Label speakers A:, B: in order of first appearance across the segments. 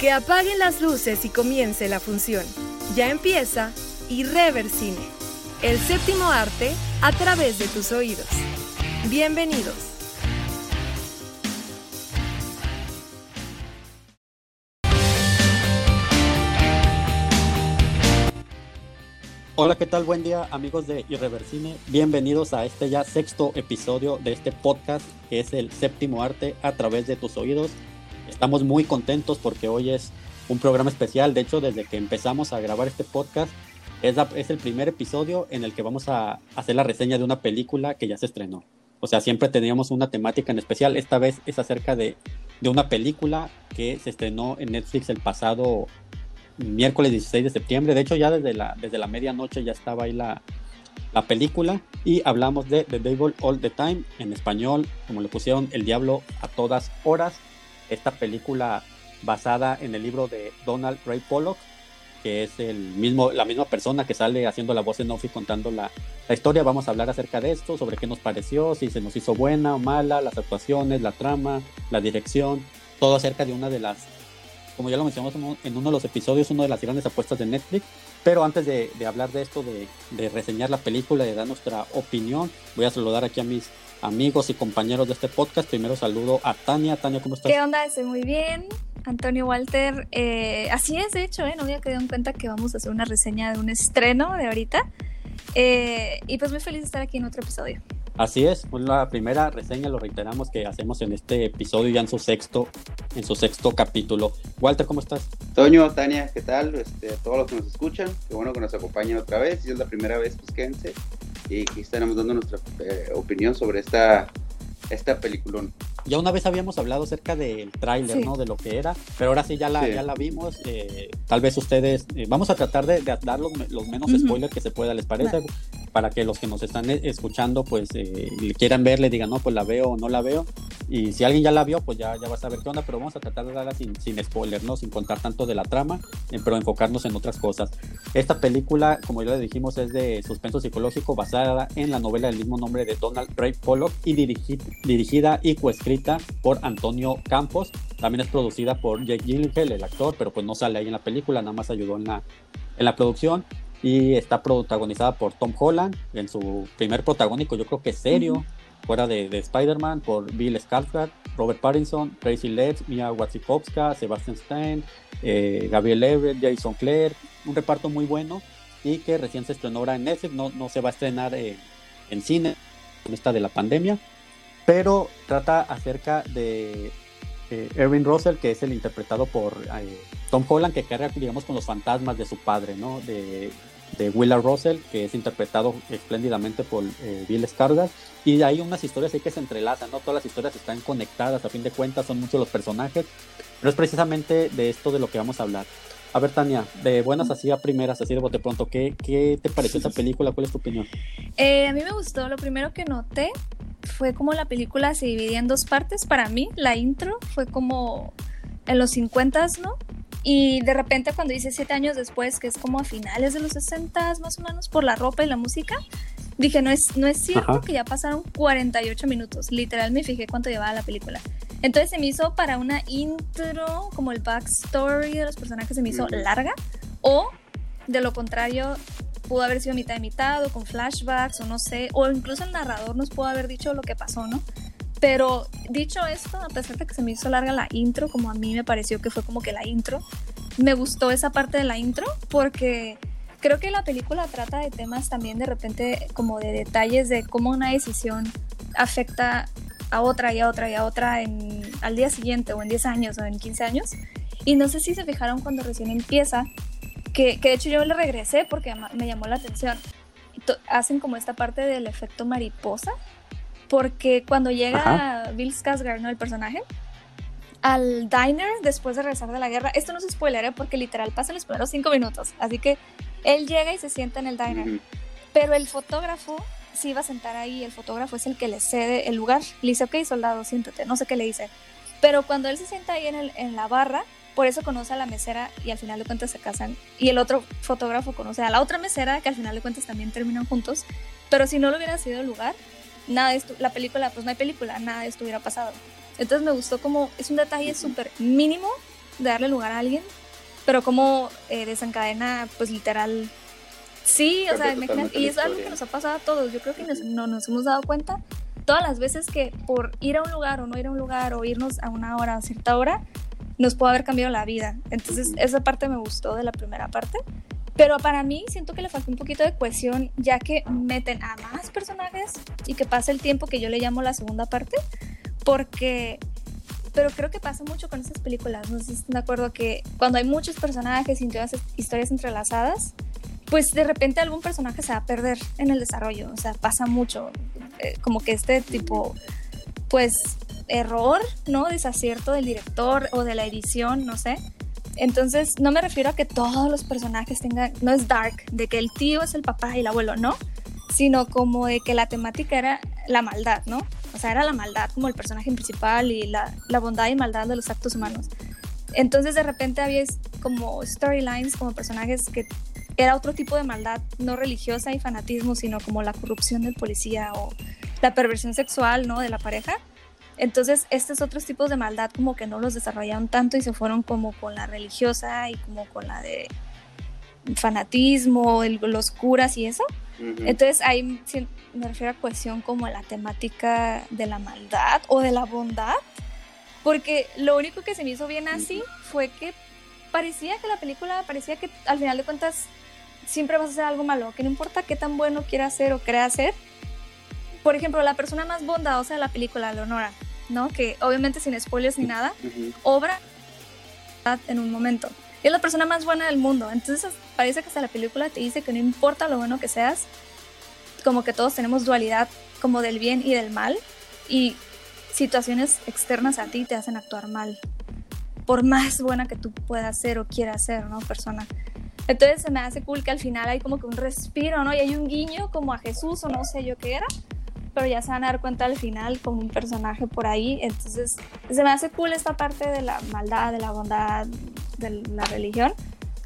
A: Que apaguen las luces y comience la función. Ya empieza Irreversine, el séptimo arte a través de tus oídos. Bienvenidos.
B: Hola, ¿qué tal? Buen día amigos de Irreversine. Bienvenidos a este ya sexto episodio de este podcast que es el séptimo arte a través de tus oídos. Estamos muy contentos porque hoy es un programa especial. De hecho, desde que empezamos a grabar este podcast, es, es el primer episodio en el que vamos a hacer la reseña de una película que ya se estrenó. O sea, siempre teníamos una temática en especial. Esta vez es acerca de, de una película que se estrenó en Netflix el pasado miércoles 16 de septiembre. De hecho, ya desde la, desde la medianoche ya estaba ahí la, la película. Y hablamos de The Devil All the Time, en español, como le pusieron El Diablo a todas horas. Esta película basada en el libro de Donald Ray Pollock, que es el mismo, la misma persona que sale haciendo la voz en off contando la, la, historia. Vamos a hablar acerca de esto, sobre qué nos pareció, si se nos hizo buena o mala, las actuaciones, la trama, la dirección, todo acerca de una de las como ya lo mencionamos en uno de los episodios, una de las grandes apuestas de Netflix. Pero antes de, de hablar de esto, de, de, reseñar la película, de dar nuestra opinión, voy a saludar aquí a mis amigos y compañeros de este podcast. Primero saludo a Tania. Tania, ¿cómo estás?
C: ¿Qué onda? Estoy muy bien. Antonio Walter, eh, así es, de hecho, ¿eh? no había quedado en cuenta que vamos a hacer una reseña de un estreno de ahorita. Eh, y pues muy feliz de estar aquí en otro episodio.
B: Así es, la primera reseña lo reiteramos que hacemos en este episodio ya en su sexto, en su sexto capítulo. Walter, ¿cómo estás?
D: Toño, Tania, ¿qué tal? Este, a todos los que nos escuchan, qué bueno que nos acompañen otra vez. Si es la primera vez, pues quédense. Y estaremos dando nuestra eh, opinión sobre esta, esta peliculón.
B: Ya una vez habíamos hablado acerca del tráiler, sí. ¿no? De lo que era, pero ahora sí ya la, sí. ya la vimos. Eh, tal vez ustedes, eh, vamos a tratar de, de dar los, los menos uh -huh. spoilers que se pueda, ¿les parece? Vale. Para que los que nos están escuchando, pues, eh, quieran ver, le digan, no, pues la veo o no la veo. Y si alguien ya la vio, pues ya, ya va a saber qué onda, pero vamos a tratar de darla sin, sin spoiler, ¿no? Sin contar tanto de la trama, eh, pero enfocarnos en otras cosas. Esta película, como ya le dijimos, es de suspenso psicológico basada en la novela del mismo nombre de Donald Ray Pollock y dirigi dirigida y coescrita por Antonio Campos. También es producida por Jake Gyllenhaal, el actor, pero pues no sale ahí en la película, nada más ayudó en la, en la producción. Y está protagonizada por Tom Holland, en su primer protagónico, yo creo que serio, fuera de, de Spider-Man, por Bill Skarsgård, Robert Pattinson, Tracy Letts, Mia Wasikowska, Sebastian Stein, eh, Gabriel Everett, Jason Clare, un reparto muy bueno y que recién se estrenó ahora en Netflix, no, no se va a estrenar eh, en cine con esta de la pandemia, pero trata acerca de eh, Erwin Russell, que es el interpretado por eh, Tom Holland, que carga, digamos, con los fantasmas de su padre, ¿no? De, de Willa Russell, que es interpretado espléndidamente por eh, Bill Skarsgård, y hay unas historias ahí que se entrelazan, ¿no? Todas las historias están conectadas, a fin de cuentas son muchos los personajes, pero es precisamente de esto de lo que vamos a hablar. A ver, Tania, de buenas así a primeras, así de bote pronto, ¿qué, qué te pareció esta película? ¿Cuál es tu opinión?
C: Eh, a mí me gustó, lo primero que noté fue como la película se dividía en dos partes. Para mí, la intro fue como en los 50, ¿no? Y de repente cuando dice siete años después, que es como a finales de los 60 más o menos, por la ropa y la música, dije, no es, no es cierto Ajá. que ya pasaron 48 minutos. Literal me fijé cuánto llevaba la película. Entonces se me hizo para una intro, como el backstory de los personajes se me hizo larga. O de lo contrario, pudo haber sido mitad de mitad o con flashbacks o no sé. O incluso el narrador nos pudo haber dicho lo que pasó, ¿no? Pero dicho esto, a pesar de que se me hizo larga la intro, como a mí me pareció que fue como que la intro, me gustó esa parte de la intro porque creo que la película trata de temas también de repente como de detalles de cómo una decisión afecta a otra y a otra y a otra en, al día siguiente o en 10 años o en 15 años. Y no sé si se fijaron cuando recién empieza, que, que de hecho yo le regresé porque me llamó la atención. Hacen como esta parte del efecto mariposa, porque cuando llega Ajá. Bill Skarsgård, ¿no? El personaje, al diner después de regresar de la guerra, esto no es spoiler, ¿eh? porque literal pasa los primeros cinco minutos, así que él llega y se sienta en el diner, pero el fotógrafo se iba a sentar ahí, el fotógrafo es el que le cede el lugar, le dice, ok, soldado, siéntate, no sé qué le dice, pero cuando él se sienta ahí en, el, en la barra, por eso conoce a la mesera y al final de cuentas se casan. Y el otro fotógrafo conoce a la otra mesera que al final de cuentas también terminan juntos. Pero si no lo hubiera sido el lugar, nada de esto, la película, pues no hay película, nada de esto hubiera pasado. Entonces me gustó como, es un detalle súper mínimo, de darle lugar a alguien, pero como eh, desencadena, pues literal. Sí, o sea, y es algo que nos ha pasado a todos. Yo creo que no nos hemos dado cuenta todas las veces que por ir a un lugar o no ir a un lugar o irnos a una hora a cierta hora, nos puede haber cambiado la vida. Entonces, esa parte me gustó de la primera parte. Pero para mí siento que le falta un poquito de cohesión, ya que meten a más personajes y que pasa el tiempo que yo le llamo la segunda parte, porque... Pero creo que pasa mucho con estas películas, no sé si están de acuerdo que cuando hay muchos personajes y todas historias entrelazadas, pues de repente algún personaje se va a perder en el desarrollo, o sea, pasa mucho, eh, como que este tipo, pues error, ¿no? Desacierto del director o de la edición, no sé. Entonces, no me refiero a que todos los personajes tengan, no es dark, de que el tío es el papá y el abuelo, no, sino como de que la temática era la maldad, ¿no? O sea, era la maldad como el personaje principal y la, la bondad y maldad de los actos humanos. Entonces, de repente había como storylines, como personajes que era otro tipo de maldad, no religiosa y fanatismo, sino como la corrupción del policía o la perversión sexual, ¿no? De la pareja. Entonces, estos otros tipos de maldad como que no los desarrollaron tanto y se fueron como con la religiosa y como con la de fanatismo, el, los curas y eso. Entonces, ahí me refiero a cuestión como la temática de la maldad o de la bondad, porque lo único que se me hizo bien así fue que parecía que la película, parecía que al final de cuentas siempre vas a hacer algo malo, que no importa qué tan bueno quiera hacer o crea hacer, por ejemplo, la persona más bondadosa de la película, Leonora, ¿no? Que obviamente sin spoilers ni nada, obra en un momento. es la persona más buena del mundo. Entonces parece que hasta la película te dice que no importa lo bueno que seas, como que todos tenemos dualidad como del bien y del mal y situaciones externas a ti te hacen actuar mal. Por más buena que tú puedas ser o quieras ser, ¿no? Persona. Entonces se me hace cool que al final hay como que un respiro, ¿no? Y hay un guiño como a Jesús o no sé yo qué era, pero ya se van a dar cuenta al final con un personaje por ahí. Entonces, se me hace cool esta parte de la maldad, de la bondad, de la religión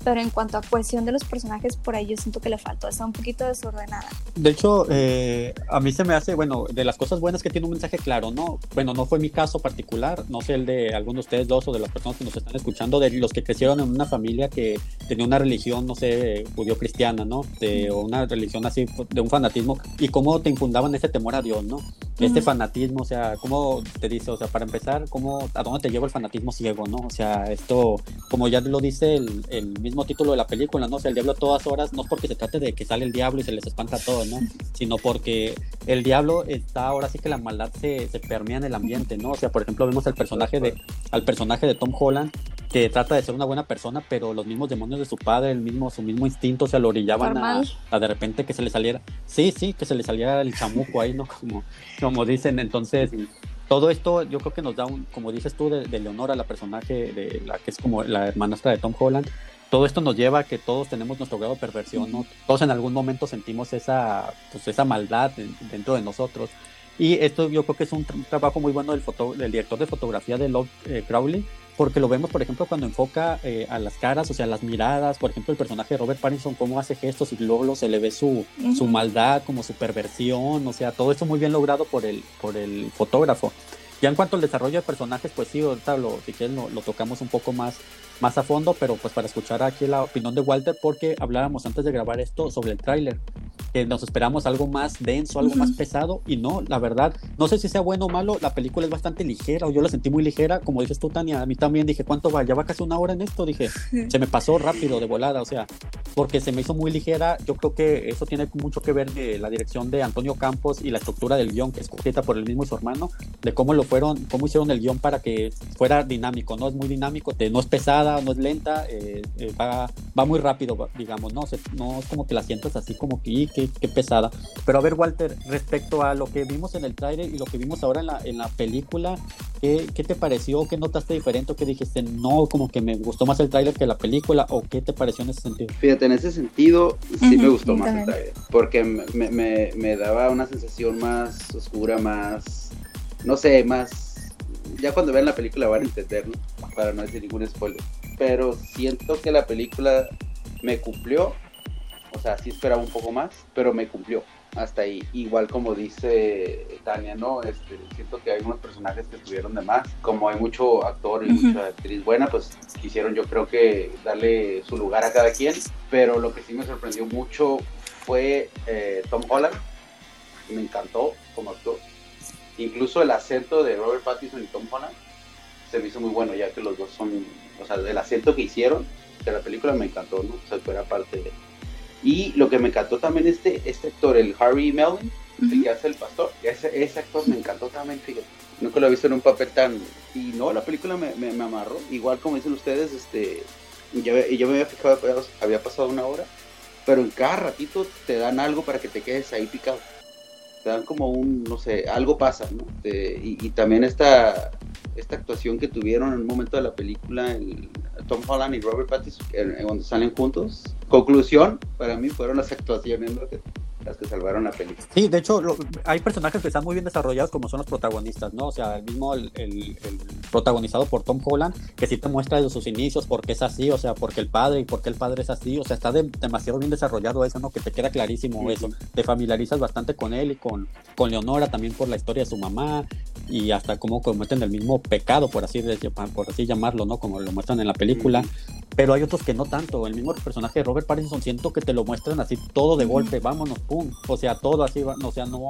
C: pero en cuanto a cohesión de los personajes, por ahí yo siento que le faltó, está un poquito desordenada.
B: De hecho, eh, a mí se me hace, bueno, de las cosas buenas que tiene un mensaje claro, ¿no? Bueno, no fue mi caso particular, no sé el de algunos de ustedes dos o de las personas que nos están escuchando, de los que crecieron en una familia que tenía una religión, no sé, judío-cristiana, ¿no? De, o una religión así, de un fanatismo, y cómo te infundaban ese temor a Dios, ¿no? Este fanatismo, o sea, ¿cómo te dice? O sea, para empezar, ¿cómo, ¿a dónde te lleva el fanatismo ciego, ¿no? O sea, esto, como ya lo dice el, el mismo título de la película, ¿no? O sea, el diablo a todas horas, no porque se trate de que sale el diablo y se les espanta todo, ¿no? Sino porque el diablo está, ahora sí que la maldad se, se permea en el ambiente, ¿no? O sea, por ejemplo, vemos al personaje de, al personaje de Tom Holland, que trata de ser una buena persona, pero los mismos demonios de su padre, el mismo, su mismo instinto se lo orillaban a, a, de repente que se le saliera, sí, sí, que se le saliera el chamuco ahí, ¿no? Como, como dicen, entonces todo esto yo creo que nos da un, como dices tú, de, de Leonora, la personaje de la que es como la hermanastra de Tom Holland, todo esto nos lleva a que todos tenemos nuestro grado de perversión, ¿no? Todos en algún momento sentimos esa, pues, esa maldad dentro de nosotros. Y esto yo creo que es un, trabajo muy bueno del, foto, del director de fotografía de Love eh, Crowley, porque lo vemos, por ejemplo, cuando enfoca eh, a las caras, o sea, las miradas, por ejemplo, el personaje de Robert Pattinson, cómo hace gestos y luego se le ve su, su maldad, como su perversión, o sea, todo esto muy bien logrado por el, por el fotógrafo. Ya en cuanto al desarrollo de personajes, pues sí, ahorita lo, si quieren lo, tocamos un poco más, más a fondo, pero pues para escuchar aquí la opinión de Walter, porque hablábamos antes de grabar esto sobre el tráiler, que nos esperamos algo más denso, algo más pesado, y no, la verdad, no sé si sea bueno o malo, la película es bastante ligera, o yo la sentí muy ligera, como dices tú, Tania, a mí también dije, ¿cuánto va? Ya va casi una hora en esto, dije, se me pasó rápido, de volada, o sea, porque se me hizo muy ligera, yo creo que eso tiene mucho que ver de la dirección de Antonio Campos y la estructura del guion, que es escrita por él mismo y su hermano, de cómo lo fueron, cómo hicieron el guion para que fuera dinámico, ¿no? Es muy dinámico, no es pesada, no es lenta, eh, eh, va, va, muy rápido, digamos, ¿no? no es como que la sientas así como que, qué, pesada. Pero a ver, Walter, respecto a lo que vimos en el trailer y lo que vimos ahora en la, en la película, ¿qué, ¿qué, te pareció? ¿Qué notaste diferente? ¿O qué dijiste? No, como que me gustó más el trailer que la película, ¿o qué te pareció en ese sentido?
D: Fíjate, en ese sentido sí me gustó más el trailer, porque me, me, me daba una sensación más oscura, más, no sé, más ya cuando vean la película van a entenderlo, para no decir ningún spoiler. Pero siento que la película me cumplió, o sea, sí esperaba un poco más, pero me cumplió. hasta ahí. Igual como dice Tania, ¿no? Este, siento que hay unos personajes que estuvieron de más. Como hay mucho actor y mucha actriz buena, pues quisieron yo creo que darle su lugar a cada quien. Pero lo que sí me sorprendió mucho fue eh, Tom Holland. Me encantó como actor. Incluso el acento de Robert Pattinson y Tom Holland se me hizo muy bueno, ya que los dos son, o sea, el acento que hicieron de la película me encantó, ¿no? O sea, fuera parte de y lo que me encantó también este, este actor, el Harry Melvin, el que hace el pastor, ese, ese actor me encantó también, fíjate. Nunca lo he visto en un papel tan... Y no, la película me, me, amarró. Igual como dicen ustedes, este, yo, yo me había fijado, había pasado una hora, pero en cada ratito te dan algo para que te quedes ahí picado. Te dan como un, no sé, algo pasa, ¿no? y, y, también esta, esta actuación que tuvieron en un momento de la película, el, Tom Holland y Robert Pattinson, cuando salen juntos. Conclusión, para mí fueron las actuaciones las que salvaron la película.
B: Sí, de hecho, hay personajes que están muy bien desarrollados como son los protagonistas, ¿no? O sea, el mismo, el, protagonizado por Tom Holland, que sí te muestra desde sus inicios por qué es así, o sea, porque el padre y por qué el padre es así, o sea, está demasiado bien desarrollado eso, ¿no? Que te queda clarísimo eso. Te familiarizas bastante con él y con, con Leonora también por la historia de su mamá y hasta cómo cometen el mismo pecado, por así, por así llamarlo, ¿no? Como lo muestran en la película. Pero hay otros que no tanto. El mismo personaje de Robert Pattinson siento que te lo muestran así todo de golpe, vámonos, pum. O sea, todo así, o sea, no,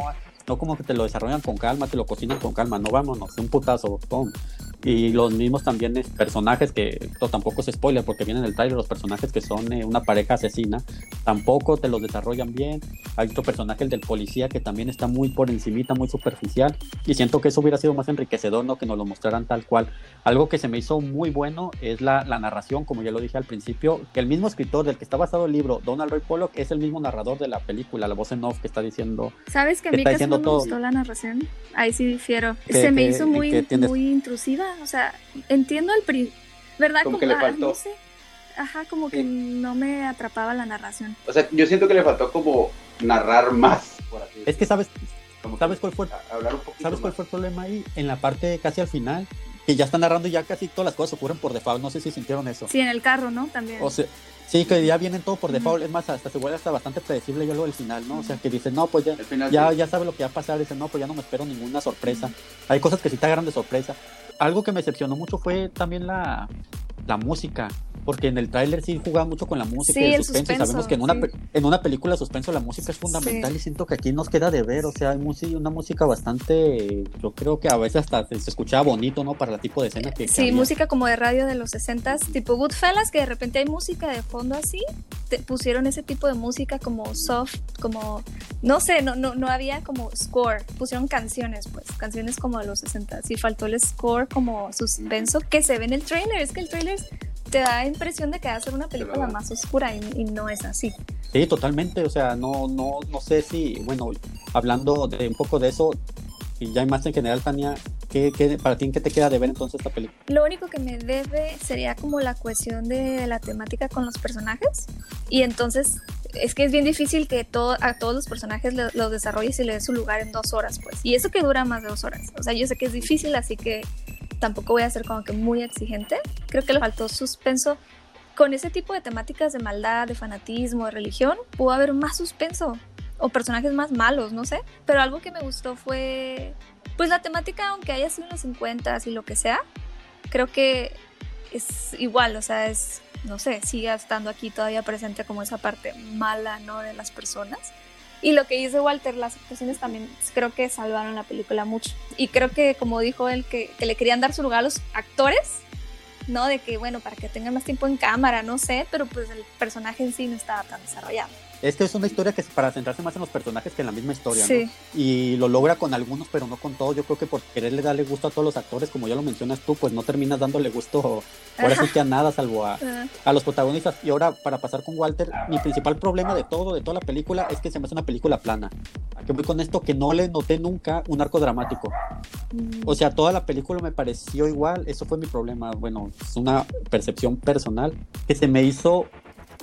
B: no como que te lo desarrollan con calma, te lo cocinan con calma, no vámonos, un putazo, pum. Y los mismos también es personajes que, esto tampoco es spoiler porque vienen en el trailer, los personajes que son eh, una pareja asesina, tampoco te los desarrollan bien. Hay otro personaje, el del policía, que también está muy por encimita, muy superficial. Y siento que eso hubiera sido más enriquecedor, ¿no? Que nos lo mostraran tal cual. Algo que se me hizo muy bueno es la, la narración, como ya lo dije al principio, que el mismo escritor del que está basado el libro, Donald Roy Pollock, es el mismo narrador de la película, la voz en off que está diciendo.
C: ¿Sabes que a mí casi no me gustó la narración? Ahí sí difiero. se me hizo muy, muy intrusiva o sea, entiendo el pri ¿verdad?
D: Como, que le faltó.
C: Ajá, como que no me atrapaba la narración.
D: O sea, yo siento que le faltó como narrar más. Por así
B: es que sabes, ¿sabes cuál fue? Hablar un ¿Sabes cuál fue el problema ahí? En la parte casi al final, que ya están narrando y ya casi todas las cosas ocurren por default. No sé si sintieron eso.
C: Sí, en el carro, ¿no? También.
B: O sea, Sí, que ya vienen todo por default. Es más, hasta se vuelve hasta bastante predecible yo lo del final, ¿no? O sea, que dicen, no, pues ya, ya, ya sabe lo que va a pasar. Dicen, no, pues ya no me espero ninguna sorpresa. Hay cosas que sí te agarran de sorpresa. Algo que me decepcionó mucho fue también la, la música porque en el tráiler sí jugaba mucho con la música y el, suspenso. Sabemos que en una, en una película de suspenso la música es fundamental y siento que aquí nos queda de ver, o sea, hay una música bastante, yo creo que a veces hasta se escuchaba bonito, ¿no? Para el tipo de escena que...
C: Sí, música como de radio de los 60s, tipo Goodfellas, que de repente hay música de fondo así, te pusieron ese tipo de música como soft, como, no sé, no, no, no había como score, pusieron canciones, pues, canciones como de los 60s y faltó el score como suspenso que se ve en el trailer, es que el trailer te da impresión de que va a ser una película más oscura y, no es así.
B: Sí, totalmente, o sea, no, no, no sé si, bueno, hablando de un poco de eso, y ya hay más en general, Tania, ¿qué, qué, para ti qué te queda de ver entonces esta película?
C: Lo único que me debe sería como la cuestión de la temática con los personajes, y entonces es que es bien difícil que todo, a todos los personajes los desarrolles y le des su lugar en dos horas, pues, y eso que dura más de dos horas, o sea, yo sé que es difícil, así que tampoco voy a ser como que muy exigente. Creo que le faltó suspenso. Con ese tipo de temáticas de maldad, de fanatismo, de religión, pudo haber más suspenso o personajes más malos, no sé. Pero algo que me gustó fue, pues la temática, aunque haya sido en los 50 y lo que sea, creo que es igual, o sea, es, no sé, sigue estando aquí todavía presente como esa parte mala, ¿no? De las personas. Y lo que dice Walter, las actuaciones también creo que salvaron la película mucho. Y creo que, como dijo él, que, que le querían dar su lugar a los actores, ¿no? De que, bueno, para que tengan más tiempo en cámara, no sé, pero pues el personaje en sí no estaba tan desarrollado.
B: Es que es una historia que es para centrarse más en los personajes que en la misma historia, ¿no? Y lo logra con algunos, pero no con todos. Yo creo que por quererle darle gusto a todos los actores, como ya lo mencionas tú, pues no terminas dándole gusto, ahora sí que a nada, salvo a, a, los protagonistas. Y ahora, para pasar con Walter, mi principal problema de todo, de toda la película, es que se me hace una película plana. ¿A qué voy con esto? Que no le noté nunca un arco dramático. Mm. O sea, toda la película me pareció igual. Eso fue mi problema. Bueno, es una percepción personal que se me hizo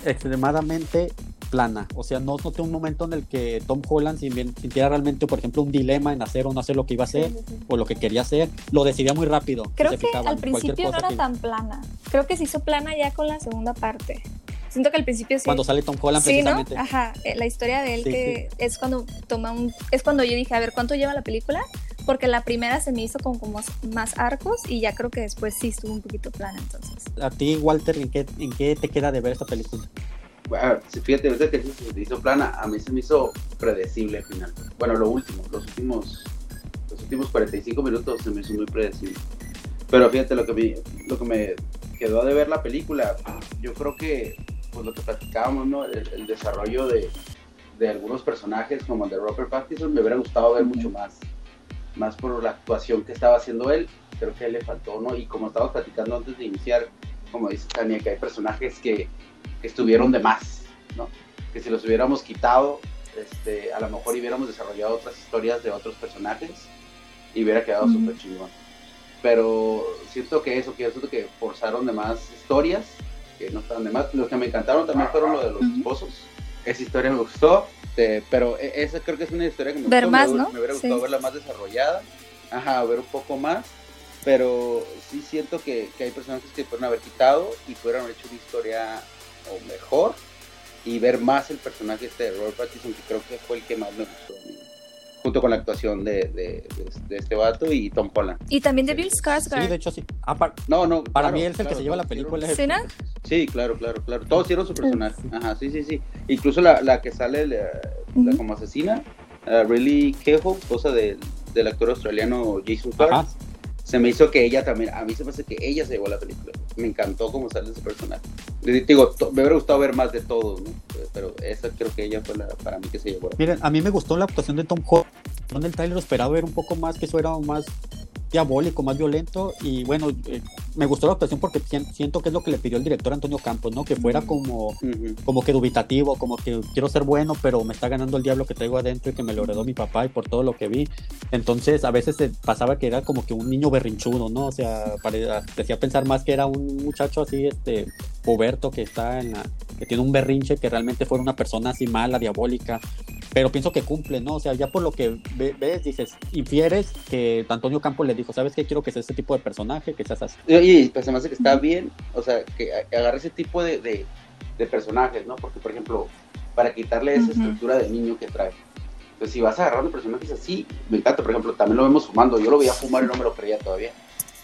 B: extremadamente plana. O sea, no noté un momento en el que Tom Holland sintiera realmente, por ejemplo, un dilema en hacer o no hacer lo que iba a hacer o lo que quería hacer. Lo decidía muy rápido.
C: Creo que al principio no era tan plana. Creo que se hizo plana ya con la segunda parte. Siento que al principio sí.
B: Cuando sale Tom Holland, precisamente.
C: ¿no? Ajá, eh, la historia de él que es cuando toma un... Es cuando yo dije, a ver, ¿cuánto lleva la película? Porque la primera se me hizo con como más arcos y ya creo que después sí estuvo un poquito plana, entonces.
B: A ti, Walter, ¿en qué, en qué te queda de ver esta película?
D: Fíjate, ahorita que se hizo plana, a mí se me hizo predecible al final. Bueno, lo último, los últimos, los últimos 45 minutos se me hizo muy predecible. Pero fíjate lo que me, lo que me quedó de ver la película, yo creo que pues lo que platicábamos, ¿no? El, desarrollo de, de, algunos personajes como el de Robert Pattinson me hubiera gustado ver mucho más, más por la actuación que estaba haciendo él, creo que a él le faltó, ¿no? Y como estábamos platicando antes de iniciar, como dice Tania, que hay personajes que, que estuvieron de más, ¿no? Que si los hubiéramos quitado, este, a lo mejor hubiéramos desarrollado otras historias de otros personajes y hubiera quedado súper chingón pero siento que eso, que siento que forzaron de más historias, que no estaban de más. Los que me encantaron también fueron lo de los esposos. Esa historia me gustó, pero e, esa creo que es una historia que me
C: ver
D: gustó.
C: Más,
D: me,
C: ¿no?
D: me hubiera gustado verla más desarrollada, ajá, ver un poco más, pero sí siento que, que hay personajes que pueden haber quitado y pudieron haber hecho una historia o mejor y ver más el personaje este de Robert Pattinson, que creo que fue el que más me gustó a mí junto con la actuación de, de, de, este vato y Tom Holland.
C: Y también de Bill Skarsgård.
B: Sí, de hecho sí. Ah,
D: no, no.
B: Para mí él es el que se lleva la película.
C: ¿Sí, no?
D: Sí, claro, claro, claro. Todos hicieron su personaje. Ajá, sí, sí, sí. Incluso la, la que sale la, la como asesina, uh, Really Kehoe, esposa del actor australiano Jason Clarke. Se me hizo que ella también, a mí se me hace que ella se llevó la película. Me encantó cómo sale ese personaje. Digo, me hubiera gustado ver más de todos, ¿no? Pero esa creo que ella fue la, para mí que se llevó.
B: Miren, a mí me gustó la actuación de Tom Holland. En el trailer esperaba ver un poco más, que eso era más diabólico, más violento y bueno, eh, me gustó la actuación porque siento que es lo que le pidió el director Antonio Campos, ¿no? Que fuera como, como que dubitativo, como que quiero ser bueno, pero me está ganando el diablo que traigo adentro y que me lo heredó mi papá y por todo lo que vi. Entonces a veces se pasaba que era como que un niño berrinchudo, ¿no? O sea, parecía pensar más que era un muchacho así, este, puberto que está en la, que tiene un berrinche, que realmente fuera una persona así mala, diabólica, pero pienso que cumple, ¿no? O sea, ya por lo que ves, dices, infieres que Antonio Campos le dijo, ¿sabes qué? Quiero que seas este tipo de personaje, que seas así.
D: Y pues además de que está bien, o sea, que agarre ese tipo de, de, personajes, ¿no? Porque, por ejemplo, para quitarle esa estructura de niño que trae. Pues si vas a agarrar un personaje así, me encanta, por ejemplo, también lo vemos fumando, yo lo veía fumar y no me lo creía todavía.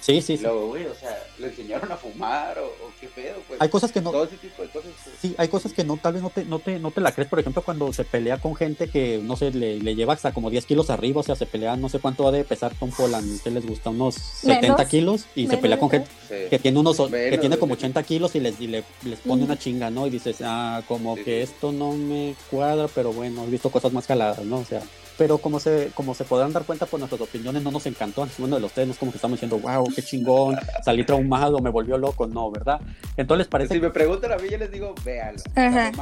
B: Sí, sí, sí.
D: Luego, güey, o sea, ¿le enseñaron a fumar o, qué pedo? Pues,
B: hay cosas que no.
D: Todo ese tipo de cosas.
B: Pues. Sí, hay cosas que no, tal vez no te, no te, no te la crees. Por ejemplo, cuando se pelea con gente que, no sé, le, le lleva hasta como 10 kilos arriba, o sea, se pelea, no sé cuánto ha de pesar Tom Holland, ¿qué les gusta? Unos 70 kilos y se pelea con gente que tiene unos, que tiene como 80 kilos y les, y les pone una chinga, ¿no? Y dices, ah, como que esto no me cuadra, pero bueno, he visto cosas más caladas, ¿no? O sea pero como se, como se podrán dar cuenta por nuestras opiniones, no nos encantó. Uno de los tres no es como que estamos diciendo, wow, qué chingón, salí traumado, me volvió loco, no, ¿verdad? Entonces les parece.
D: Si me preguntan a mí, yo les digo, véanlo.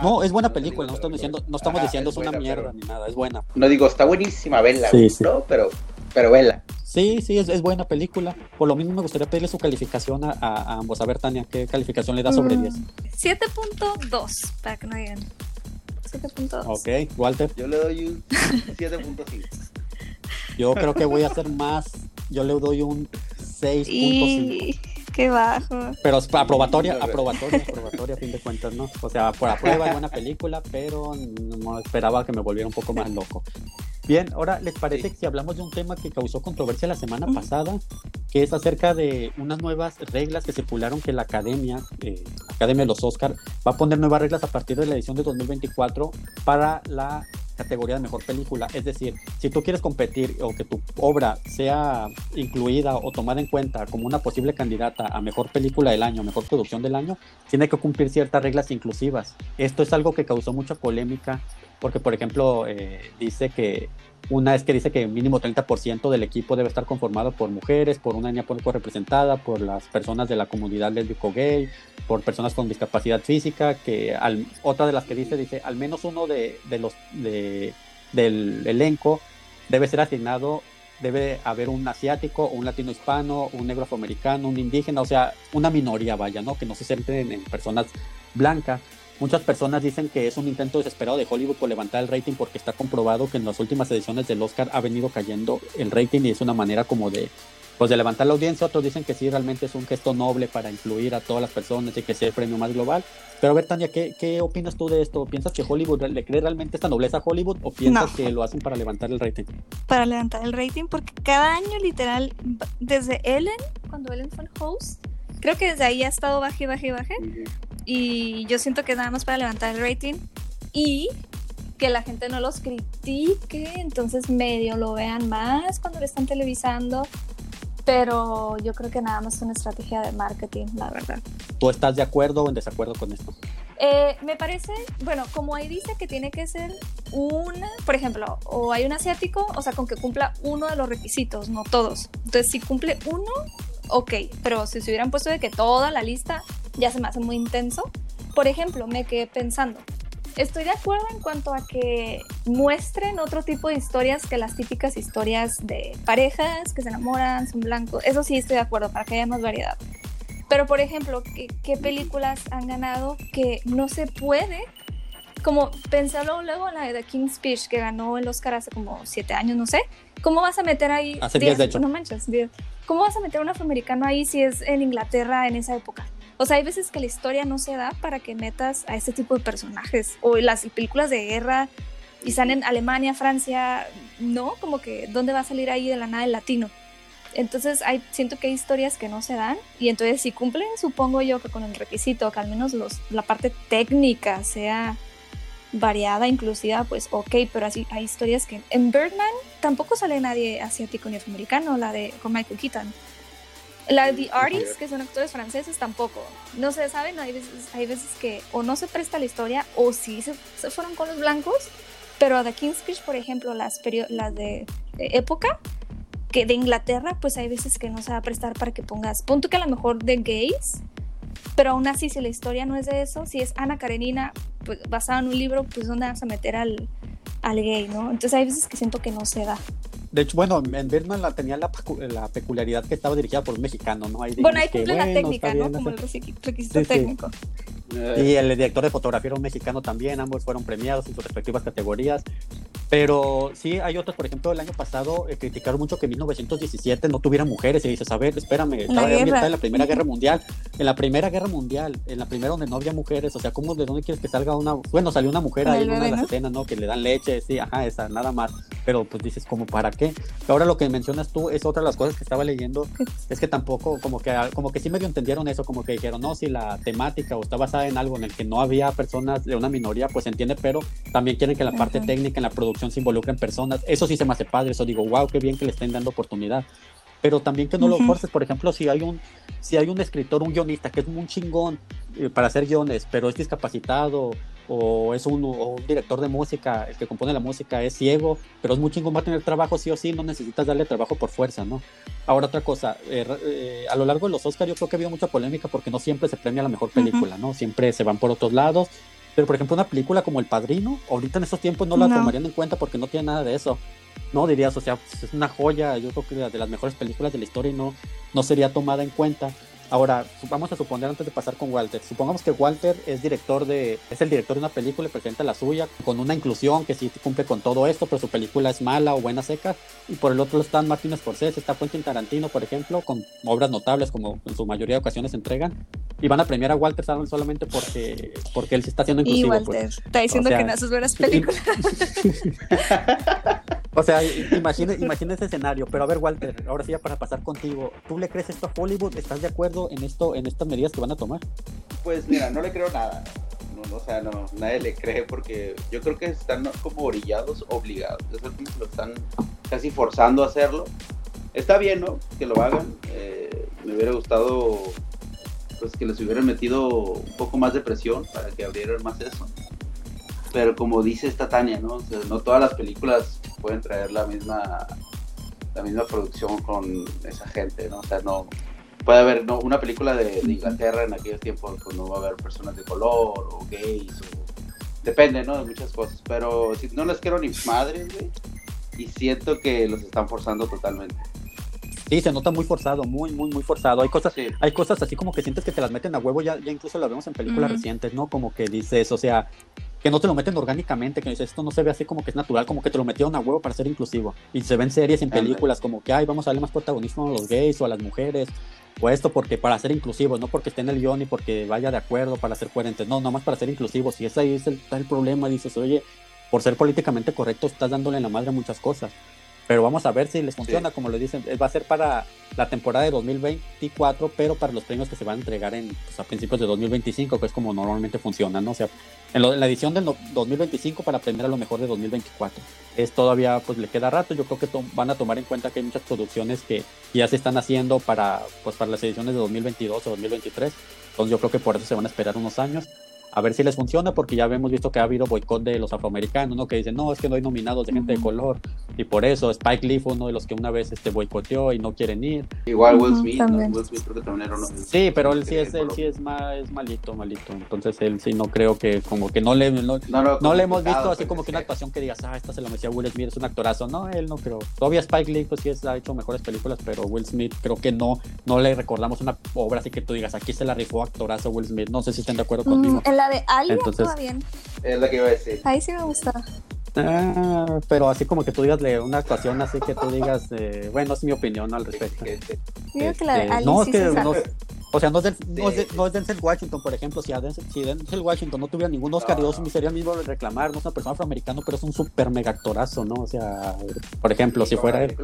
B: No, es buena película, no estamos diciendo, no estamos diciendo es, una mierda ni nada, es buena.
D: No digo, está buenísima, vela, sí, sí. ¿no? Pero, pero vela.
B: Sí, sí, es, es, buena película. Por lo mismo me gustaría pedirle su calificación a, a, ambos. A ver, Tania, ¿qué calificación le da sobre 10?
C: 7.2, para que no digan. 7.2.
B: Ok, Walter.
D: Yo le doy un 7.5.
B: Yo creo que voy a hacer más. Yo le doy un 6.5.
C: Qué bajo.
B: Pero aprobatoria, aprobatoria, aprobatoria a fin de cuentas, ¿no? O sea, por aprueba buena película, pero no esperaba que me volviera un poco más loco. Bien, ahora les parece que si hablamos de un tema que causó controversia la semana pasada, que es acerca de unas nuevas reglas que circularon que la Academia, eh, la Academia de los Oscar, va a poner nuevas reglas a partir de la edición de 2024 para la categoría de mejor película. Es decir, si tú quieres competir o que tu obra sea incluida o tomada en cuenta como una posible candidata a mejor película del año, mejor producción del año, tiene que cumplir ciertas reglas inclusivas. Esto es algo que causó mucha polémica porque por ejemplo eh, dice que una es que dice que mínimo 30% del equipo debe estar conformado por mujeres, por una niña poco representada, por las personas de la comunidad lésbico gay, por personas con discapacidad física, que al, otra de las que dice, dice, al menos uno de los de, del elenco debe ser asignado, debe haber un asiático, un latino hispano, un negro afroamericano, un indígena, o sea, una minoría, vaya, ¿no? Que no se centren en personas blancas. Muchas personas dicen que es un intento desesperado de Hollywood por levantar el rating porque está comprobado que en las últimas ediciones del Oscar ha venido cayendo el rating y es una manera como de pues de levantar la audiencia, otros dicen que sí, realmente es un gesto noble para incluir a todas las personas y que sea el premio más global. Pero a ver, Tania, ¿qué, ¿qué, opinas tú de esto? ¿Piensas que Hollywood le cree realmente esta nobleza a Hollywood o piensas que lo hacen para levantar el rating?
C: Para levantar el rating, porque cada año literal, desde Ellen, cuando Ellen fue el host, creo que desde ahí ha estado baje, baje, baje. Y yo siento que nada más para levantar el rating y que la gente no los critique, entonces medio lo vean más cuando lo están televisando pero yo creo que nada más es una estrategia de marketing, la verdad.
B: ¿Tú estás de acuerdo o en desacuerdo con esto?
C: Eh, me parece, bueno, como ahí dice que tiene que ser una, por ejemplo, o hay un asiático, o sea, con que cumpla uno de los requisitos, no todos. Entonces, si cumple uno, ok, pero si se hubieran puesto de que toda la lista ya se me hace muy intenso. Por ejemplo, me quedé pensando, Estoy de acuerdo en cuanto a que muestren otro tipo de historias que las típicas historias de parejas que se enamoran, son blancos. Eso sí estoy de acuerdo, para que haya más variedad. Pero, por ejemplo, ¿qué, películas han ganado que no se puede? Como pensarlo luego en la de The King's Speech, que ganó el Oscar hace como siete años, no sé. ¿Cómo vas a meter ahí?
B: Hace diez, de hecho.
C: No manches, ¿Cómo vas a meter a un afroamericano ahí si es en Inglaterra en esa época? O sea, hay veces que la historia no se da para que metas a este tipo de personajes. O las películas de guerra y están Alemania, Francia, ¿no? Como que, ¿dónde va a salir ahí de la nada el latino? Entonces hay, siento que hay historias que no se dan y entonces si cumplen, supongo yo que con el requisito, que al menos la parte técnica sea variada, inclusiva, pues ok, pero así hay historias que... En Birdman tampoco sale nadie asiático ni afroamericano, la de con Michael Keaton. La de The Artists, que son actores franceses, tampoco. No se saben, hay veces, hay veces que o no se presta la historia o sí se, fueron con los blancos, pero a The King's por ejemplo, las, las de, época, que de Inglaterra, pues hay veces que no se va a prestar para que pongas, punto que a lo mejor de gays, pero aún así, si la historia no es de eso, si es Ana Karenina, pues, basada en un libro, pues ¿dónde vas a meter al, al gay, no? Entonces hay veces que siento que no se da.
B: De hecho, bueno, en Birdman la, tenía la, la, peculiaridad que estaba dirigida por un mexicano, ¿no?
C: bueno, ahí cumple la técnica, ¿no? Como el requisito técnico.
B: Y el director de fotografía era un mexicano también, ambos fueron premiados en sus respectivas categorías. Pero sí, hay otros, por ejemplo, el año pasado eh, criticaron mucho que en 1917 no tuviera mujeres. Y dices, a ver, espérame, estaba en la Primera Guerra Mundial. En la Primera Guerra Mundial, en la primera donde no había mujeres. O sea, ¿cómo, ¿de dónde quieres que salga una? Bueno, salió una mujer ahí en una de las escenas, ¿no? Que le dan leche, sí, ajá, esa, nada más. Pero pues dices, ¿como para qué? Ahora lo que mencionas tú es otra de las cosas que estaba leyendo. Es que tampoco, como que, como que sí medio entendieron eso, como que dijeron, no, si la temática o está basada en algo en el que no había personas de una minoría, pues se entiende, pero también quieren que la parte técnica en la producción se involucren personas. Eso sí se me hace padre, eso digo, wow, qué bien que le estén dando oportunidad. Pero también que no lo forces, por ejemplo, si hay un si hay un escritor, un guionista que es un chingón eh, para hacer guiones, pero es discapacitado o es un, director de música, el que compone la música es ciego, pero es muy chingón, va a tener trabajo sí o sí, no necesitas darle trabajo por fuerza, ¿no? Ahora otra cosa, eh, eh, a lo largo de los Oscars yo creo que ha habido mucha polémica porque no siempre se premia la mejor película, ¿no? Siempre se van por otros lados pero, por ejemplo, una película como El Padrino, ahorita en estos tiempos no la tomarían en cuenta porque no tiene nada de eso. No dirías, o sea, pues, es una joya, yo creo que de las mejores películas de la historia y no, no sería tomada en cuenta. Ahora, vamos a suponer antes de pasar con Walter, supongamos que Walter es director de, es el director de una película y presenta la suya con una inclusión que sí cumple con todo esto, pero su película es mala o buena seca. Y por el otro están Martin Scorsese, está Quentin Tarantino, por ejemplo, con obras notables como en su mayoría de ocasiones entregan. Y van a premiar a Walter solamente porque, porque él se está haciendo inclusivo.
C: Y Walter, pues. está diciendo que no hace buenas películas.
B: O sea, imagina, imagina ese escenario. Pero a ver, Walter, ahora sí ya para pasar contigo, ¿tú le crees esto a Hollywood? ¿Estás de acuerdo en esto, en estas medidas que van a tomar?
D: Pues mira, no le creo nada. No, o sea, no, nadie le cree porque yo creo que están como orillados, obligados. Es que lo están casi forzando a hacerlo. Está bien, ¿no? Que lo hagan. Eh, me hubiera gustado pues que les hubieran metido un poco más de presión para que abrieran más eso. Pero como dice esta Tania, ¿no? no todas las películas pueden traer la misma la misma producción con esa gente, ¿no? O sea, no puede haber no, una película de, Inglaterra en aquellos tiempos pues no va a haber personas de color o gays o depende, ¿no? De muchas cosas, pero si no les quiero ni madres, güey, y siento que los están forzando totalmente.
B: Sí, se nota muy forzado, muy, muy, muy forzado. Hay cosas, hay cosas así como que sientes que te las meten a huevo, ya, ya incluso las vemos en películas recientes, ¿no? Como que dices, o sea, que no te lo meten orgánicamente, que dices, esto no se ve así como que es natural, como que te lo metieron a huevo para ser inclusivo. Y se ven series en películas como que, ay, vamos a darle más protagonismo a los gays o a las mujeres, o esto porque para ser inclusivos, no porque esté en el guion y porque vaya de acuerdo para ser coherentes, no, nomás para ser inclusivos. Si ese ahí es el, el problema, dices, oye, por ser políticamente correcto estás dándole la madre a muchas cosas pero vamos a ver si les funciona, como le dicen, va a ser para la temporada de 2024, pero para los premios que se van a entregar en, pues, a principios de 2025, que es como normalmente funciona, ¿no? O sea, en, la edición del 2025 para aprender a lo mejor de 2024. Es todavía, pues le queda rato, yo creo que van a tomar en cuenta que hay muchas producciones que ya se están haciendo para, pues, para las ediciones de 2022 o 2023, entonces yo creo que por eso se van a esperar unos años a ver si les funciona, porque ya hemos visto que ha habido boicot de los afroamericanos, ¿no? Que dicen, no, es que no hay nominados de gente de color, y por eso Spike Lee fue uno de los que una vez este boicoteó y no quieren ir.
D: Igual Will Smith, Will Smith creo que también era uno
B: Sí, pero él sí es, él sí es, es malito, malito, entonces él sí no creo que, como que no le, no, no, le hemos visto así como que una actuación que digas, ah, esta se la metía Will Smith, es un actorazo, no, él no creo. Todavía Spike Lee pues sí ha hecho mejores películas, pero Will Smith creo que no, no le recordamos una obra así que tú digas, aquí se la rifó actorazo Will Smith, no sé si estén de acuerdo conmigo.
C: En la de Alien bien.
D: Es la que iba a decir.
C: Ahí sí me gusta.
B: Ah, pero así como que tú digas de una actuación así que tú digas, eh, bueno, es mi opinión al respecto.
C: Digo que la de
B: este, no, es que no, o sea, no es, del, no, es no es Denzel Washington, por ejemplo. Si, Denzel, si Denzel Washington no tuviera ningún Oscar, no. yo sería el mismo de reclamar. No es una persona afroamericana, pero es un super mega actorazo, ¿no? O sea, por ejemplo, si fuera él.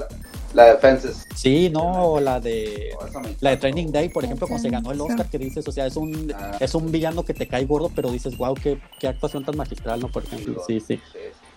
D: La de Fences.
B: Sí, no, la de. La de Training Day, por ejemplo, cuando se ganó el Oscar, que dices, o sea, es un, ah. es un villano que te cae gordo, pero dices, wow, qué, qué actuación tan magistral, ¿no? Por ejemplo, sí, sí.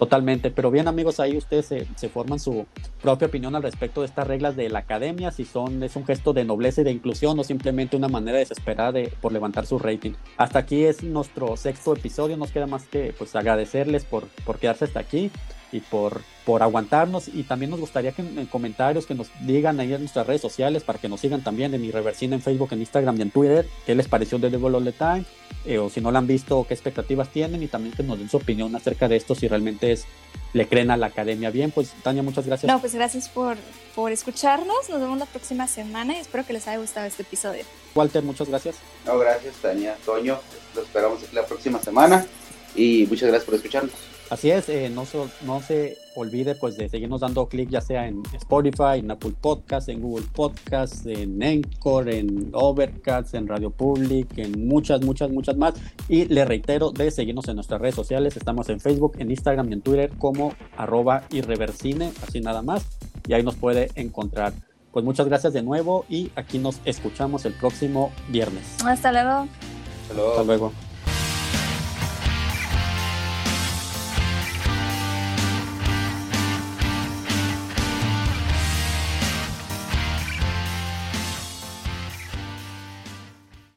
B: Totalmente, pero bien amigos, ahí ustedes se, forman su propia opinión al respecto de estas reglas de la academia, si son es un gesto de nobleza y de inclusión o simplemente una manera desesperada de, por levantar su rating. Hasta aquí es nuestro sexto episodio, nos queda más que pues agradecerles por, por quedarse hasta aquí y por, por aguantarnos. Y también nos gustaría que en, comentarios que nos digan ahí en nuestras redes sociales para que nos sigan también en Irreversina en Facebook, en Instagram y en Twitter, qué les pareció de Devil All the Time, eh, o si no la han visto, qué expectativas tienen y también que nos den su opinión acerca de esto, si realmente es, le creen a la academia bien. Pues Tania, muchas gracias.
C: No, pues gracias por, por escucharnos. Nos vemos la próxima semana y espero que les haya gustado este episodio.
B: Walter, muchas gracias.
D: No, gracias, Tania. Toño, lo esperamos la próxima semana y muchas gracias por escucharnos.
B: Así es, eh, no, no se olvide pues de seguirnos dando clic ya sea en Spotify, en Apple Podcasts, en Google Podcasts, en Encore, en Overcast, en Radio Public, en muchas, muchas, muchas más. Y le reitero de seguirnos en nuestras redes sociales. Estamos en Facebook, en Instagram y en Twitter como arroba irreversine, así nada más. Y ahí nos puede encontrar. Pues muchas gracias de nuevo y aquí nos escuchamos el próximo viernes.
C: Hasta luego.
D: Hasta luego.
B: Hasta luego.